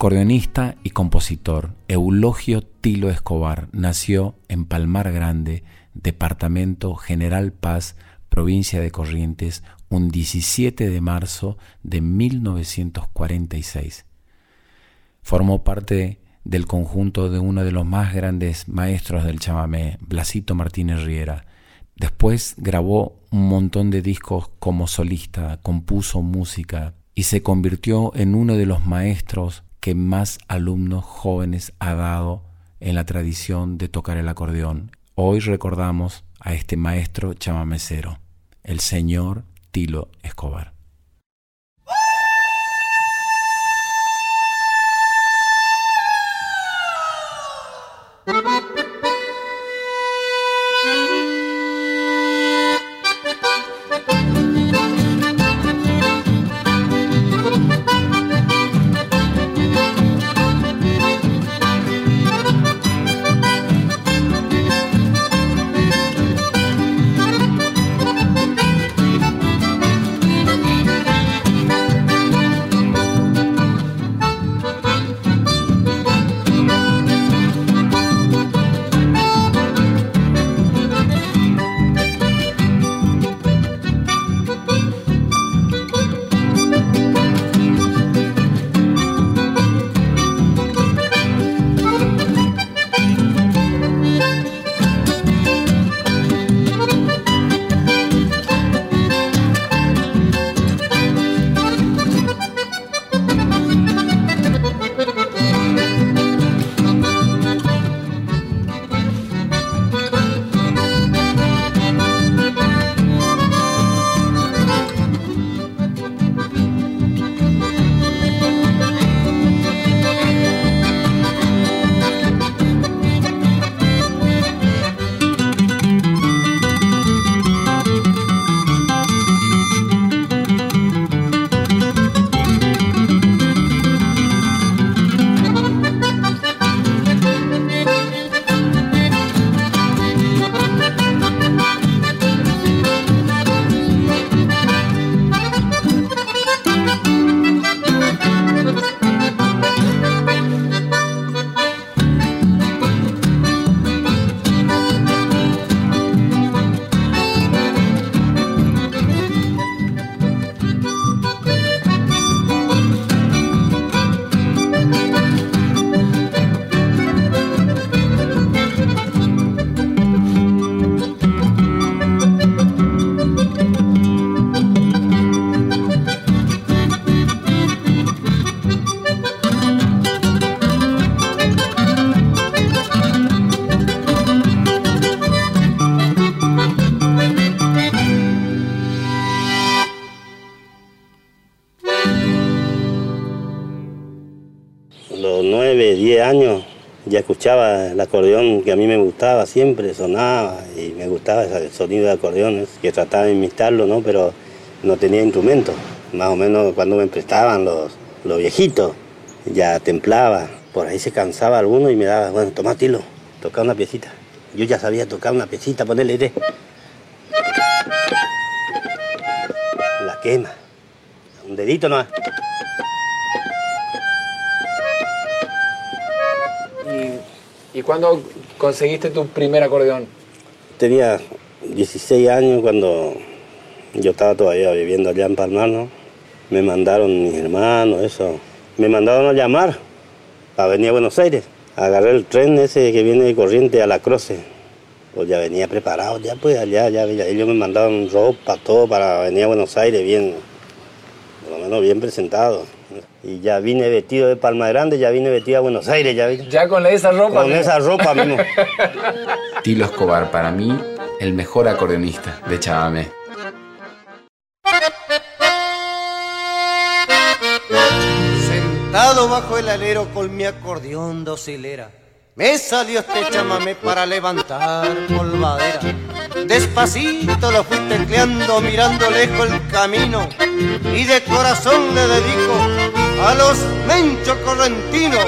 Acordeonista y compositor, Eulogio Tilo Escobar nació en Palmar Grande, departamento General Paz, provincia de Corrientes, un 17 de marzo de 1946. Formó parte del conjunto de uno de los más grandes maestros del chamamé, Blasito Martínez Riera. Después grabó un montón de discos como solista, compuso música y se convirtió en uno de los maestros que más alumnos jóvenes ha dado en la tradición de tocar el acordeón. Hoy recordamos a este maestro chamamecero, el señor Tilo Escobar. Escuchaba el acordeón que a mí me gustaba siempre, sonaba y me gustaba el sonido de acordeones, que trataba de imitarlo, ¿no? pero no tenía instrumentos. Más o menos cuando me prestaban los, lo viejito, ya templaba. Por ahí se cansaba alguno y me daba, bueno, toma tilo, toca una piecita. Yo ya sabía tocar una piecita, ponerle de. La quema. Un dedito nomás. ¿Y, ¿Y cuándo conseguiste tu primer acordeón? Tenía 16 años cuando yo estaba todavía viviendo allá en Palmar, ¿no? Me mandaron mis hermanos, eso. Me mandaron a llamar para venir a Buenos Aires. Agarré el tren ese que viene de corriente a la Croce. Pues ya venía preparado, ya pues allá, ya, ya ellos me mandaron ropa, todo para venir a Buenos Aires bien, por lo menos bien presentado. Y ya vine vestido de Palma Grande, ya vine vestido a Buenos Aires, ya vine. Ya con esa ropa. Con esa ropa mismo. Tilo Escobar, para mí, el mejor acordeonista de Chavamé. Sentado bajo el alero con mi acordeón docilera, me salió este chamamé para levantar polvadera. Despacito lo fui tecleando mirando lejos el camino y de corazón le dedico a los menchos correntinos.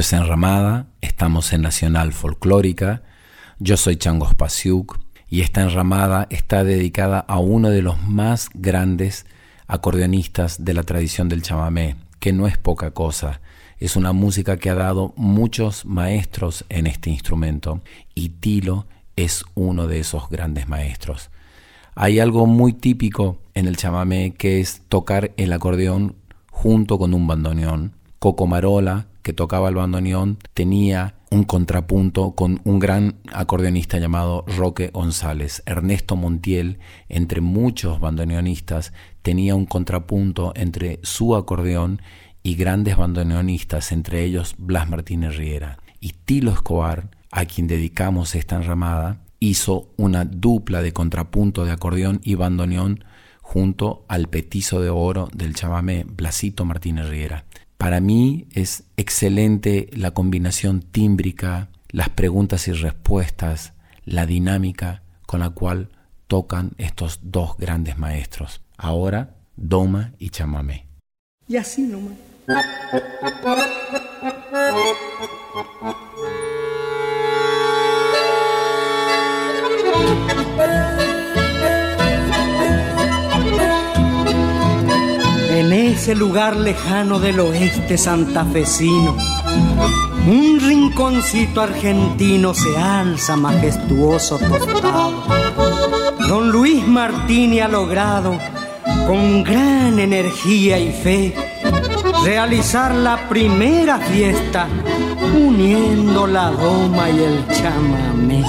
Es Enramada, estamos en Nacional Folclórica, yo soy Changos Pasiuk y esta enramada está dedicada a uno de los más grandes acordeonistas de la tradición del chamamé, que no es poca cosa, es una música que ha dado muchos maestros en este instrumento y Tilo es uno de esos grandes maestros. Hay algo muy típico en el chamamé que es tocar el acordeón junto con un bandoneón. Coco Marola, que tocaba el bandoneón, tenía un contrapunto con un gran acordeonista llamado Roque González. Ernesto Montiel, entre muchos bandoneonistas, tenía un contrapunto entre su acordeón y grandes bandoneonistas, entre ellos Blas Martínez Riera. Y Tilo Escobar, a quien dedicamos esta enramada, hizo una dupla de contrapunto de acordeón y bandoneón junto al petizo de oro del chamamé Blasito Martínez Riera. Para mí es excelente la combinación tímbrica, las preguntas y respuestas, la dinámica con la cual tocan estos dos grandes maestros. Ahora, Doma y Chamamé. Y así nomás. En ese lugar lejano del oeste santafesino, un rinconcito argentino se alza majestuoso tostado. Don Luis Martini ha logrado, con gran energía y fe, realizar la primera fiesta uniendo la doma y el chamamé.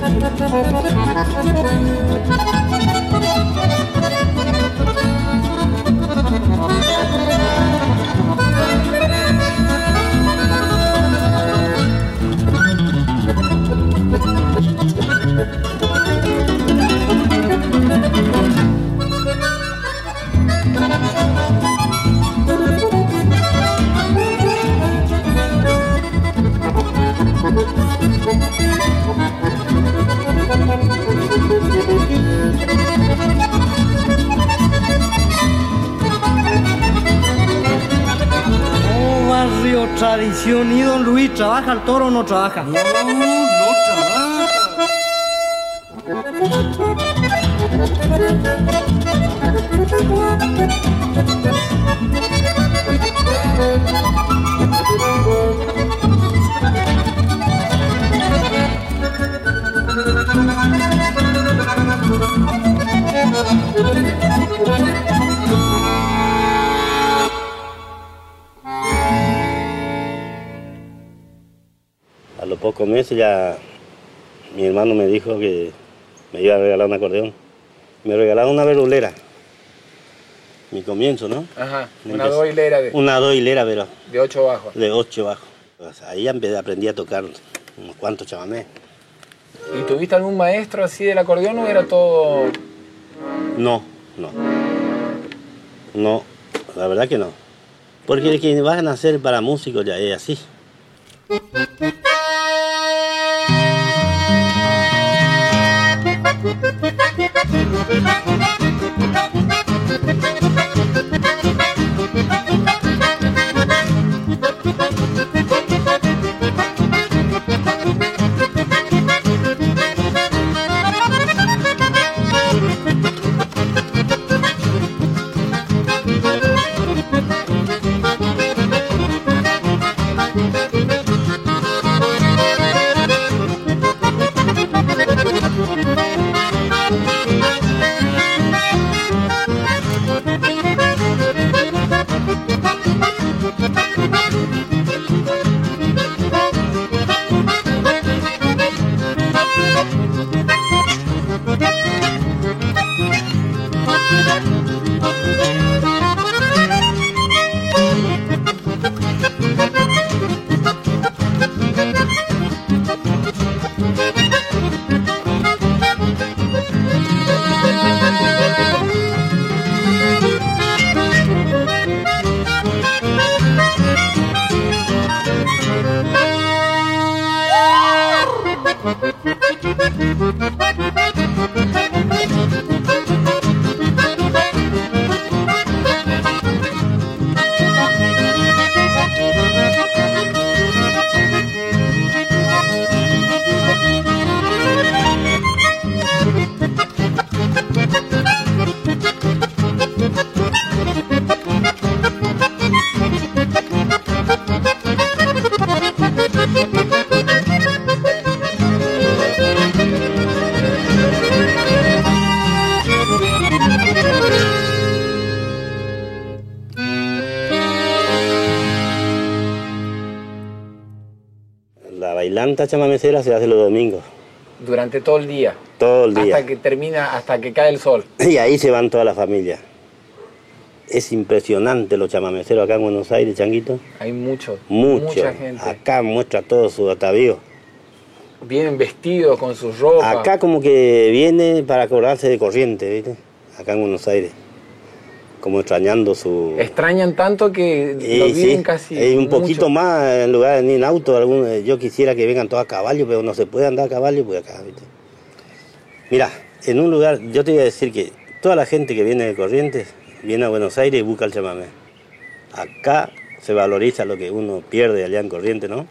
Thank you. Tradición y don Luis trabaja el toro o no trabaja. No, no trabaja. Pocos meses ya mi hermano me dijo que me iba a regalar un acordeón. Me regalaron una verulera. Mi comienzo, ¿no? Ajá, Me una doilera de, Una doilera, pero de ocho bajos. de ocho bajos. Pues ahí aprendí a tocar unos cuantos chamamés. ¿Y tuviste algún maestro así del acordeón o era todo...? No, no. No, la verdad que no. Porque el que van a hacer para músicos ya es así. La bailanta chamamecera se hace los domingos, Durante todo el día. todo el día. Hasta que termina, hasta que cae el sol. Y ahí se van toda la familia. Es impresionante los chamameceros acá en Buenos Aires, Changuito. Hay mucho, Mucho. mucha gente. Acá muestra todo su atavío. Vienen vestidos con sus ropas. Acá como que viene para acordarse de corriente, ¿viste? Acá en Buenos Aires. Como extrañando su... Extrañan tanto que Y lo sí, viven casi. un mucho. poquito más en lugar de ni en auto. algún- yo quisiera que vengan todos a caballo, pero no se puede andar a caballo pues acá, ¿viste? Mira, en un lugar, yo te voy a decir que toda la gente que viene de Corrientes viene a Buenos Aires y busca el chamamé. Acá se valoriza lo que uno pierde allá en Corrientes, ¿no?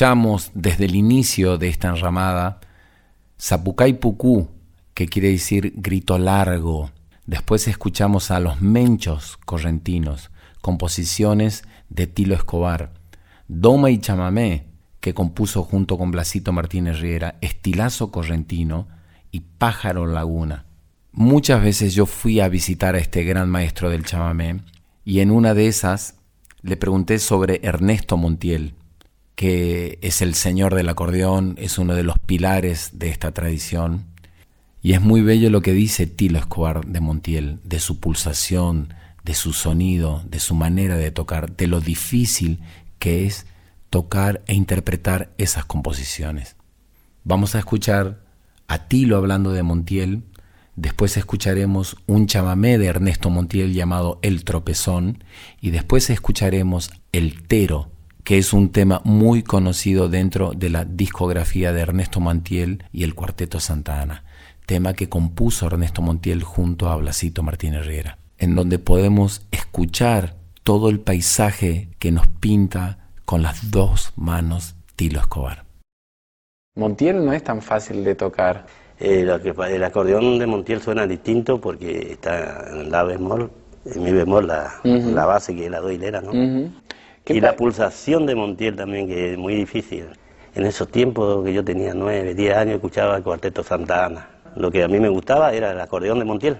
Escuchamos desde el inicio de esta enramada Zapucay Pucú, que quiere decir grito largo. Después escuchamos a los menchos correntinos, composiciones de Tilo Escobar. Doma y Chamamé, que compuso junto con Blasito Martínez Riera, Estilazo Correntino y Pájaro Laguna. Muchas veces yo fui a visitar a este gran maestro del chamamé y en una de esas le pregunté sobre Ernesto Montiel, que es el señor del acordeón, es uno de los pilares de esta tradición. Y es muy bello lo que dice Tilo Escobar de Montiel, de su pulsación, de su sonido, de su manera de tocar, de lo difícil que es tocar e interpretar esas composiciones. Vamos a escuchar a Tilo hablando de Montiel, después escucharemos un chamamé de Ernesto Montiel llamado El Tropezón y después escucharemos El Tero que es un tema muy conocido dentro de la discografía de Ernesto Montiel y el Cuarteto Santa Ana, tema que compuso Ernesto Montiel junto a Blasito Martínez Riera, en donde podemos escuchar todo el paisaje que nos pinta con las dos manos Tilo Escobar. Montiel no es tan fácil de tocar. Eh, el acordeón de Montiel suena distinto porque está en la bemol, en mi bemol la, la base que es la do hilera, ¿no? Y la pulsación de Montiel también, que es muy difícil. En esos tiempos que yo tenía nueve, diez años, escuchaba el cuarteto Santa Ana. Lo que a mí me gustaba era el acordeón de Montiel.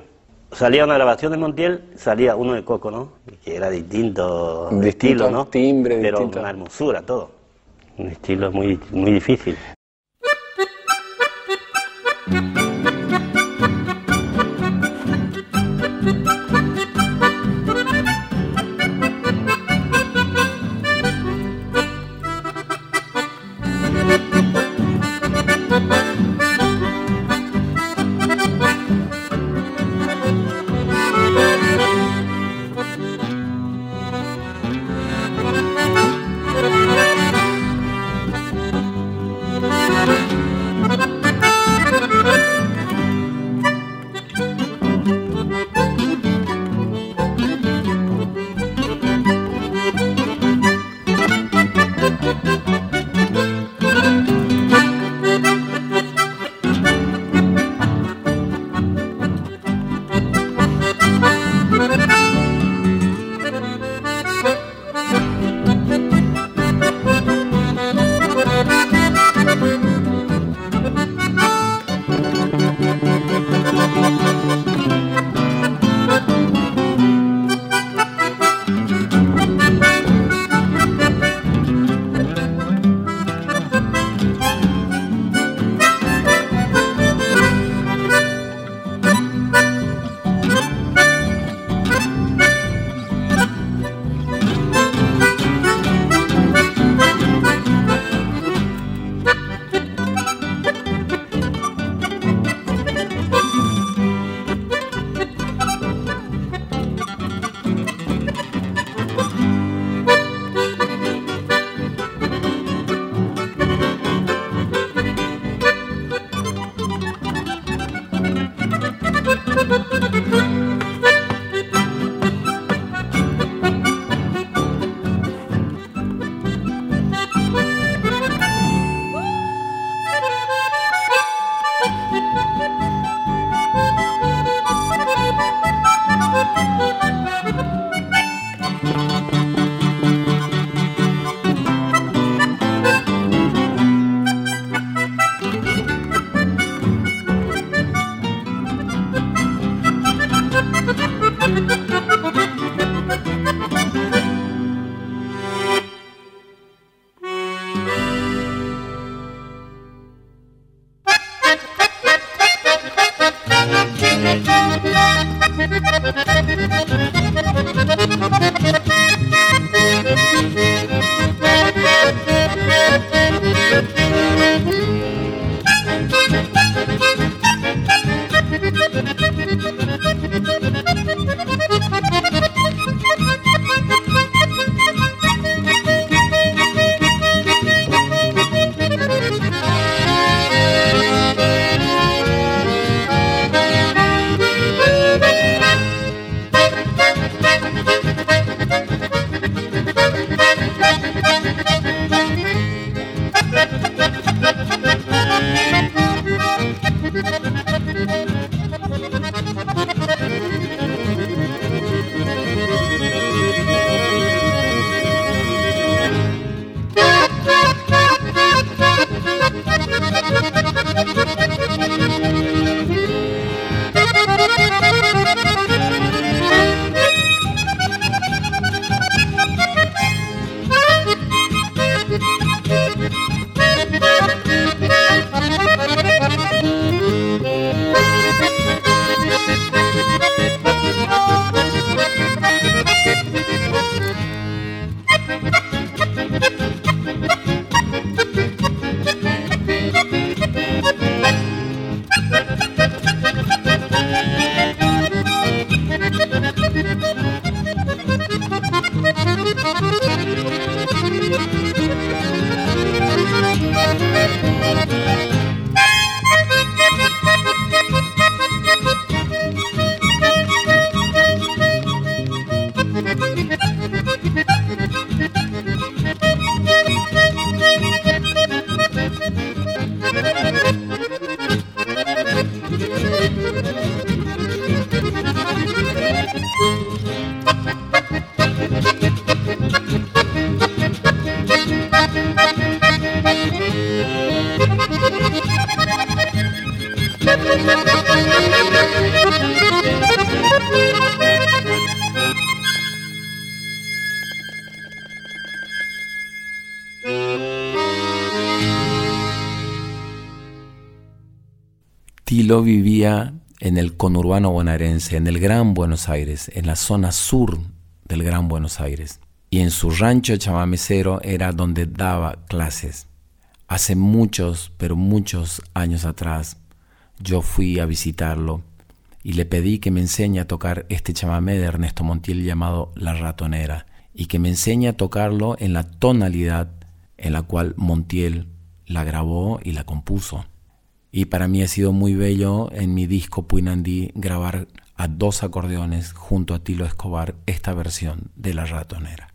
Salía una grabación de Montiel, salía uno de Coco, ¿no? Que era distinto, distinto estilo, ¿no? timbre, Pero distinto. una hermosura, todo. Un estilo muy, muy difícil. Tilo vivía en el conurbano bonaerense, en el Gran Buenos Aires, en la zona sur del Gran Buenos Aires. Y en su rancho chamamecero era donde daba clases. Hace muchos, pero muchos años atrás, yo fui a visitarlo y le pedí que me enseñe a tocar este chamamé de Ernesto Montiel llamado La Ratonera y que me enseñe a tocarlo en la tonalidad en la cual Montiel la grabó y la compuso. Y para mí ha sido muy bello en mi disco Puinandí grabar a dos acordeones junto a Tilo Escobar esta versión de La Ratonera.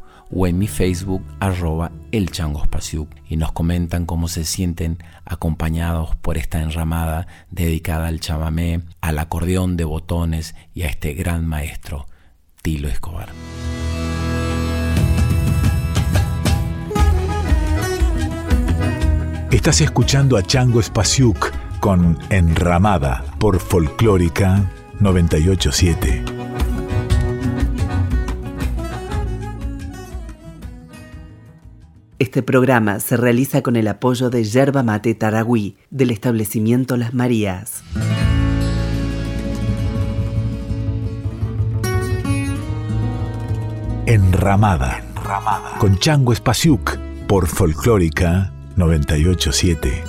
o en mi Facebook arroba el y nos comentan cómo se sienten acompañados por esta enramada dedicada al chamamé, al acordeón de botones y a este gran maestro, Tilo Escobar. Estás escuchando a Chango Espasiuk con Enramada por Folclórica 987. Este programa se realiza con el apoyo de Yerba Mate Taragüí del establecimiento Las Marías. Enramada, Enramada. con Chango Espasiuk por Folclórica 987.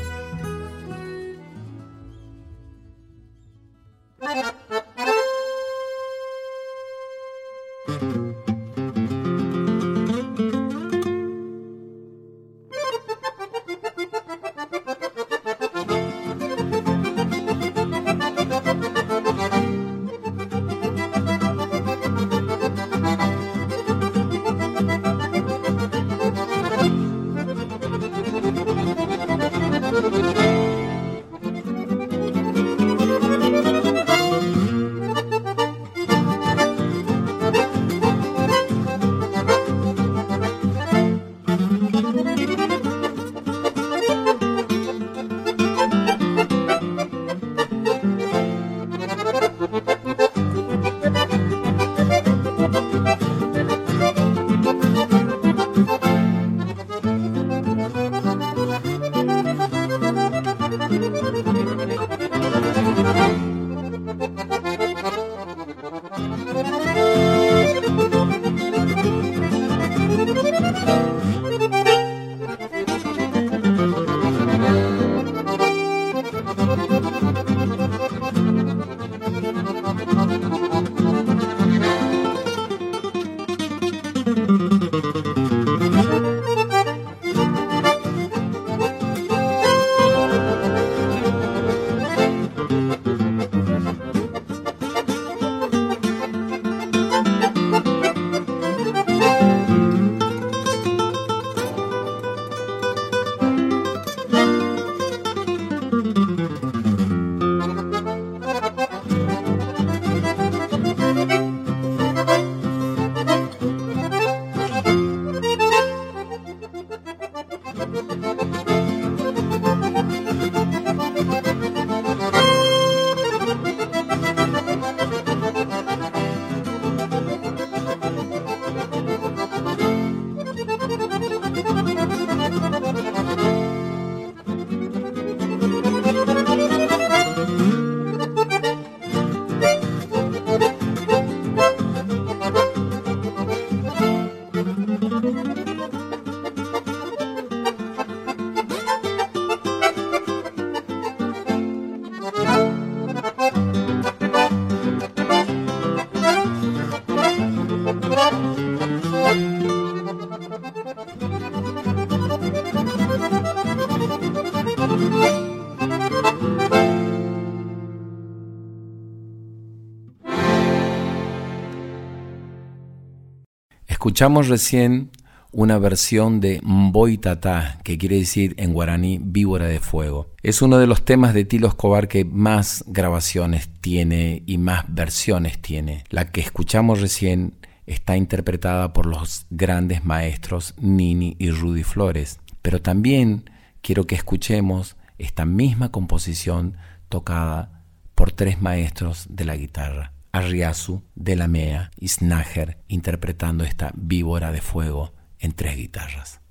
Escuchamos recién una versión de Mboitata, que quiere decir en guaraní víbora de fuego. Es uno de los temas de Tilo Escobar que más grabaciones tiene y más versiones tiene. La que escuchamos recién está interpretada por los grandes maestros Nini y Rudy Flores, pero también quiero que escuchemos esta misma composición tocada por tres maestros de la guitarra. Arriazu, Delamea y Snager interpretando esta víbora de fuego en tres guitarras.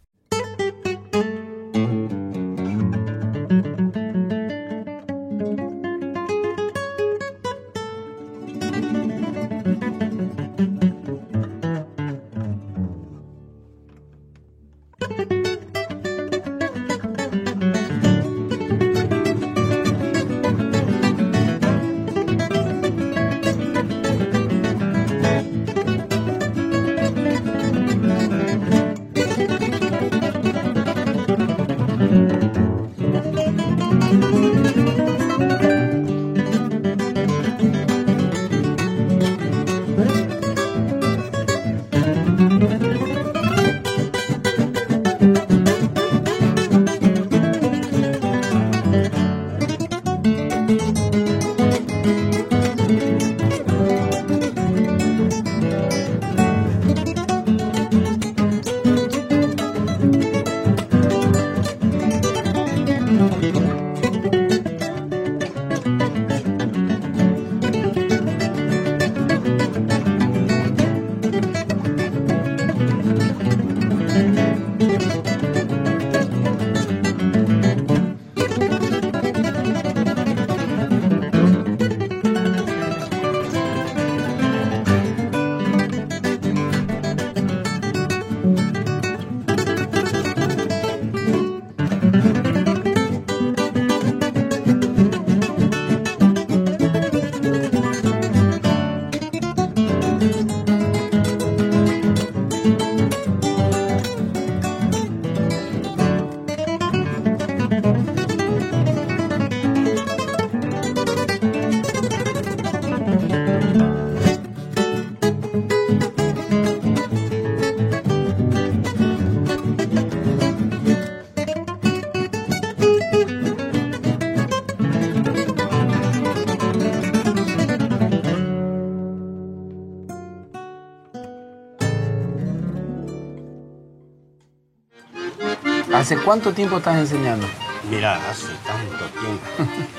¿Hace cuánto tiempo estás enseñando? Mira, hace tanto tiempo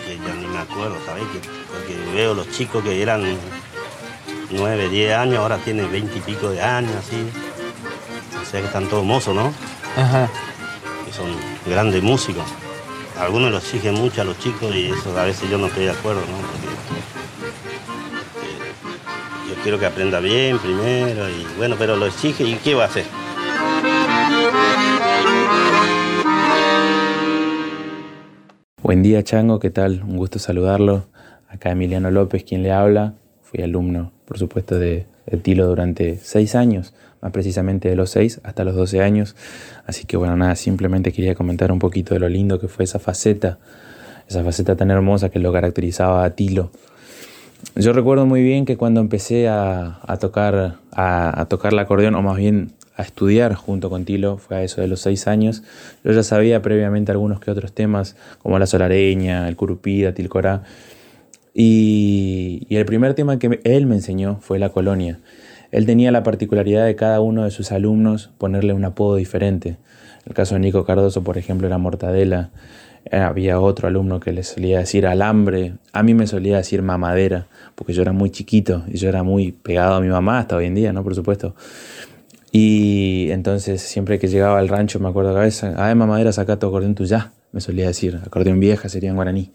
que ya ni me acuerdo, ¿sabes? porque veo los chicos que eran 9, 10 años, ahora tienen 20 y pico de años, así. O sea que están todos mozos, ¿no? Ajá. Que son grandes músicos. Algunos los exigen mucho a los chicos y eso a veces yo no estoy de acuerdo, ¿no? Porque, eh, yo quiero que aprenda bien primero y bueno, pero lo exige y ¿qué va a hacer? Buen día Chango, ¿qué tal? Un gusto saludarlo. Acá Emiliano López, quien le habla. Fui alumno, por supuesto, de, Tilo durante seis años, más precisamente de los seis hasta los doce años. Así que bueno, nada, simplemente quería comentar un poquito de lo lindo que fue esa faceta, esa faceta tan hermosa que lo caracterizaba a Tilo. Yo recuerdo muy bien que cuando empecé a, tocar, a tocar el acordeón, o más bien a estudiar junto con Tilo, fue a eso de los seis años. Yo ya sabía previamente algunos que otros temas, como la solareña, el curupida, Tilcorá. Y, y el primer tema que él me enseñó fue la colonia. Él tenía la particularidad de cada uno de sus alumnos ponerle un apodo diferente. En el caso de Nico Cardoso, por ejemplo, era Mortadela. Eh, había otro alumno que le solía decir alambre. A mí me solía decir mamadera, porque yo era muy chiquito y yo era muy pegado a mi mamá hasta hoy en día, ¿no? Por supuesto. Y entonces siempre que llegaba al rancho me acuerdo a veces, ah, madera, saca tu acordeón ya me solía decir, acordeón vieja sería en guaraní.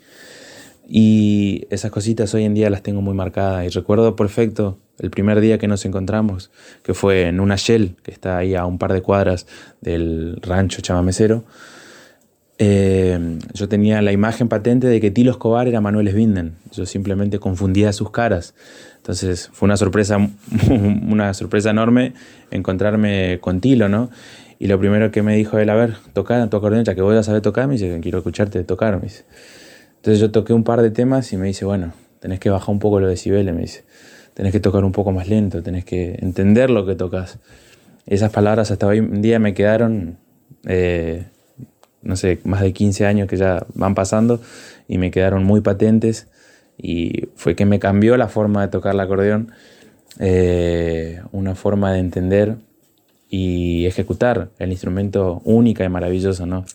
Y esas cositas hoy en día las tengo muy marcadas y recuerdo perfecto el primer día que nos encontramos, que fue en una Shell, que está ahí a un par de cuadras del rancho chamamecero. Eh, yo tenía la imagen patente de que Tilo Escobar era Manuel Svinden. Yo simplemente confundía sus caras. Entonces fue una sorpresa, una sorpresa enorme encontrarme con Tilo, ¿no? Y lo primero que me dijo él, a ver, toca tu acordeón, ya que vos ya sabes tocar, me dice, quiero escucharte tocar, me. Entonces yo toqué un par de temas y me dice, bueno, tenés que bajar un poco los decibeles, me dice. Tenés que tocar un poco más lento, tenés que entender lo que tocas. esas palabras hasta hoy en día me quedaron, eh, no sé, más de 15 años que ya van pasando y me quedaron muy patentes y fue que me cambió la forma de tocar el acordeón, eh, una forma de entender y ejecutar el instrumento única y maravilloso, ¿no?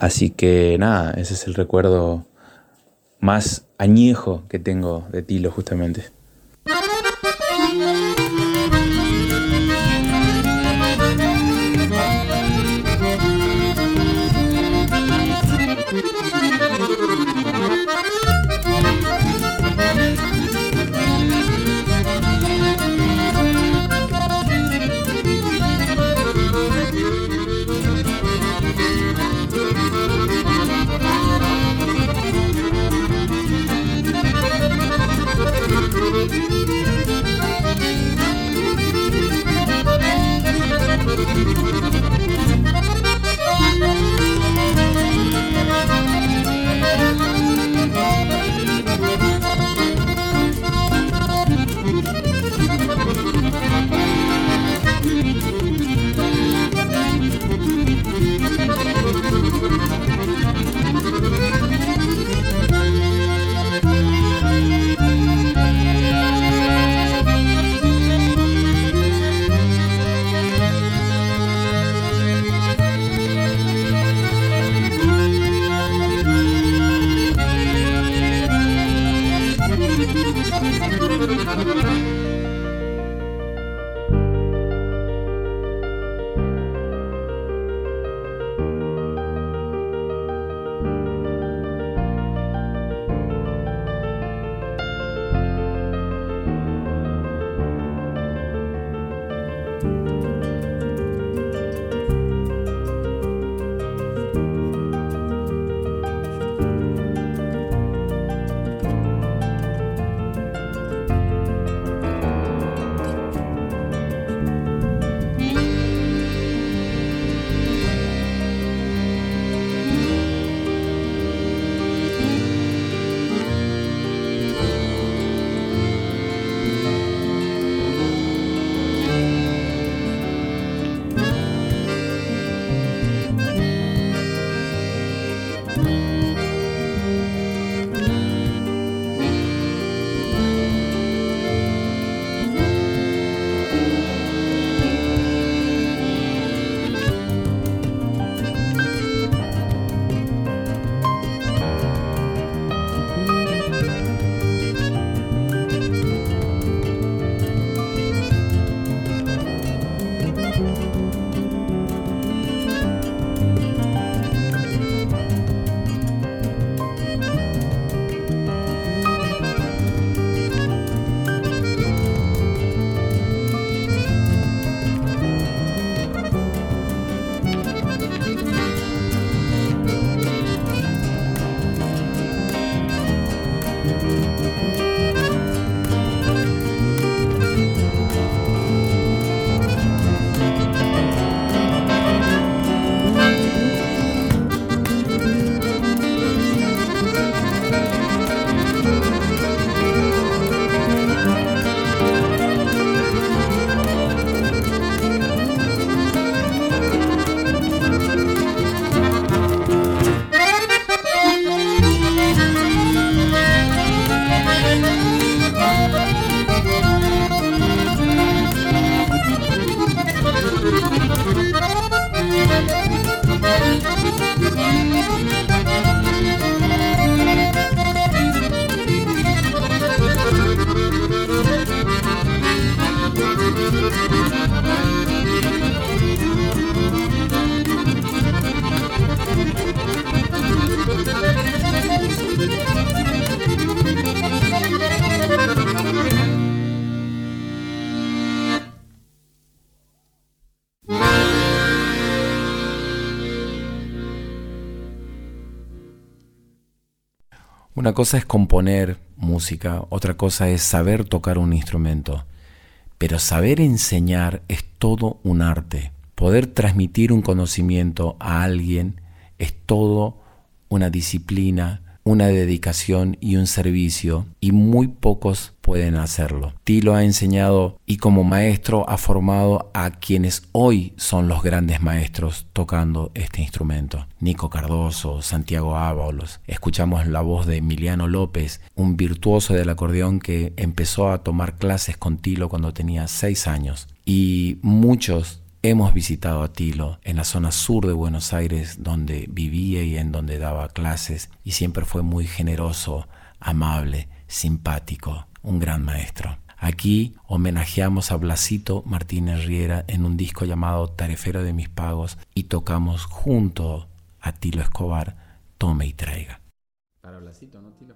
Así que nada, ese es el recuerdo más añejo que tengo de Tilo justamente. Cosa es componer música, otra cosa es saber tocar un instrumento. Pero saber enseñar es todo un arte. Poder transmitir un conocimiento a alguien es todo una disciplina una dedicación y un servicio y muy pocos pueden hacerlo. Tilo ha enseñado y como maestro ha formado a quienes hoy son los grandes maestros tocando este instrumento. Nico Cardoso, Santiago Ábalos. Escuchamos la voz de Emiliano López, un virtuoso del acordeón que empezó a tomar clases con Tilo cuando tenía seis años. Y muchos Hemos visitado a Tilo en la zona sur de Buenos Aires donde vivía y en donde daba clases y siempre fue muy generoso, amable, simpático, un gran maestro. Aquí homenajeamos a Blasito Martínez Riera en un disco llamado Tarefero de mis pagos y tocamos junto a Tilo Escobar Tome y Traiga. Para Blasito, ¿no, Tilo?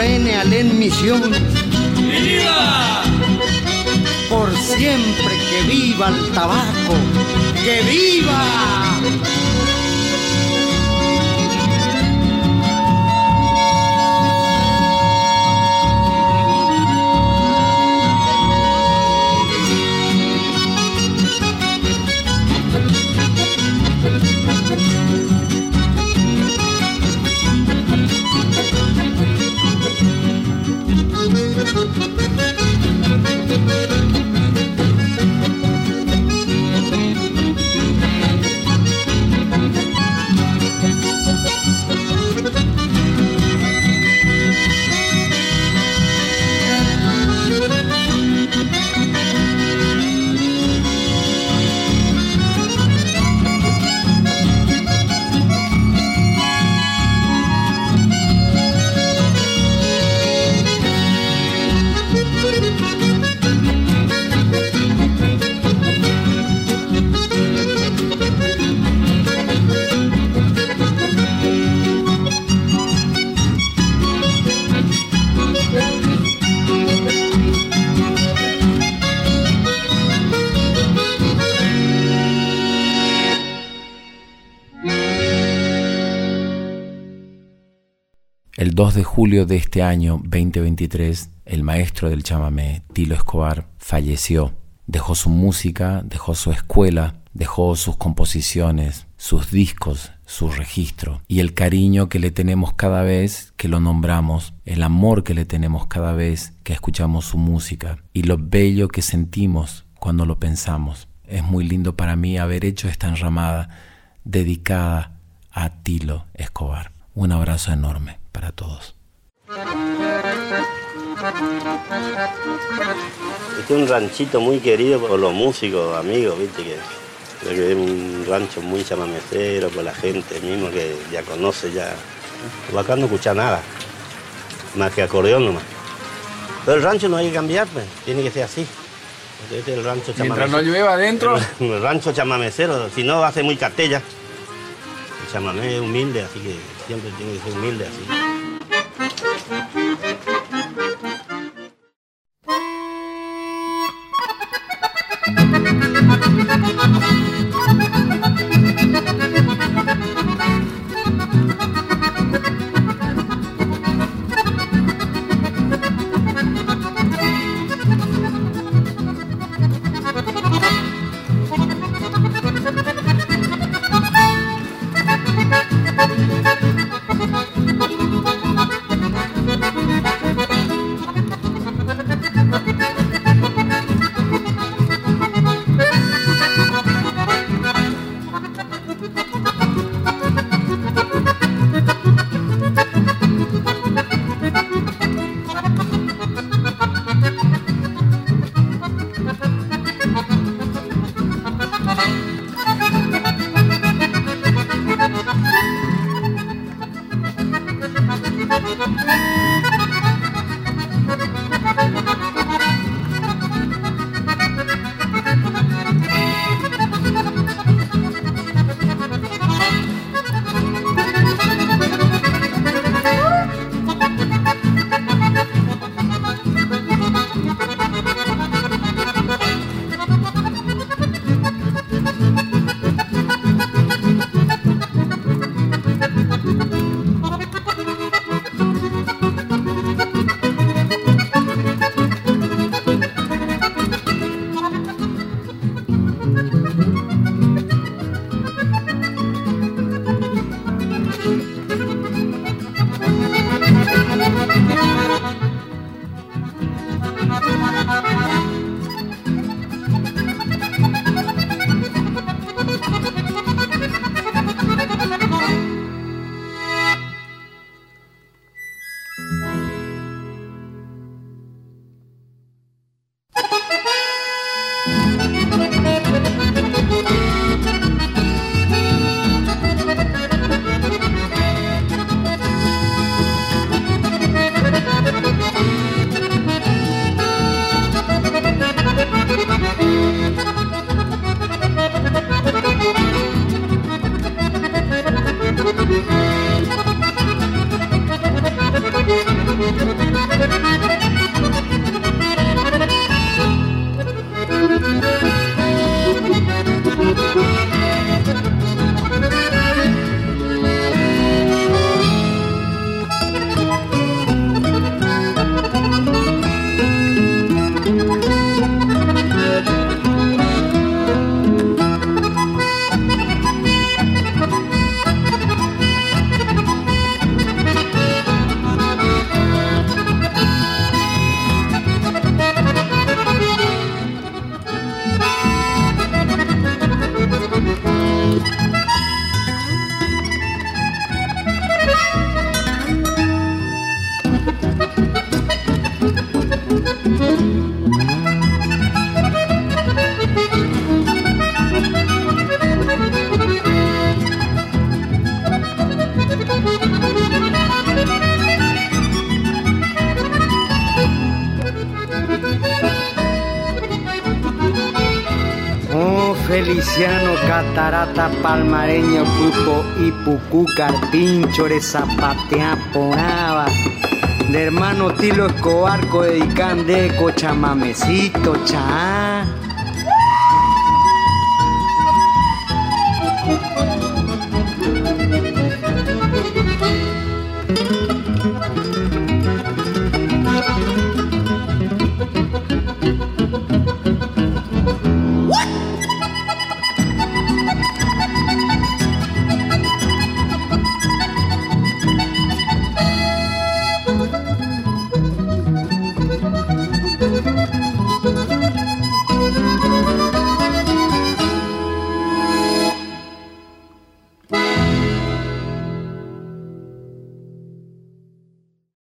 Leandro N. Alén Misión. ¡Viva! Por siempre que viva el tabaco, que viva. 2 de julio de este año 2023, el maestro del chamamé, Tilo Escobar, falleció. Dejó su música, dejó su escuela, dejó sus composiciones, sus discos, su registro y el cariño que le tenemos cada vez que lo nombramos, el amor que le tenemos cada vez que escuchamos su música y lo bello que sentimos cuando lo pensamos. Es muy lindo para mí haber hecho esta enramada dedicada a Tilo Escobar. Un abrazo enorme para todos. Este es un ranchito muy querido por los músicos, amigos, viste que, es un rancho muy chamamecero por la gente mismo que ya conoce ya. Acá no escucha nada, más que acordeón nomás. Pero el rancho no hay que cambiar, pues, tiene que ser así. Este es el rancho Mientras no llueva adentro. El, rancho chamamecero, si no va a ser muy cartella. El chamamé es humilde, así que siempre tiene que ser humilde así. Palmareño, Pupo, Ipucú, Carpincho, Zapatea, Ponaba. De hermano Tilo Escobar, de Cochamamecito, Chan.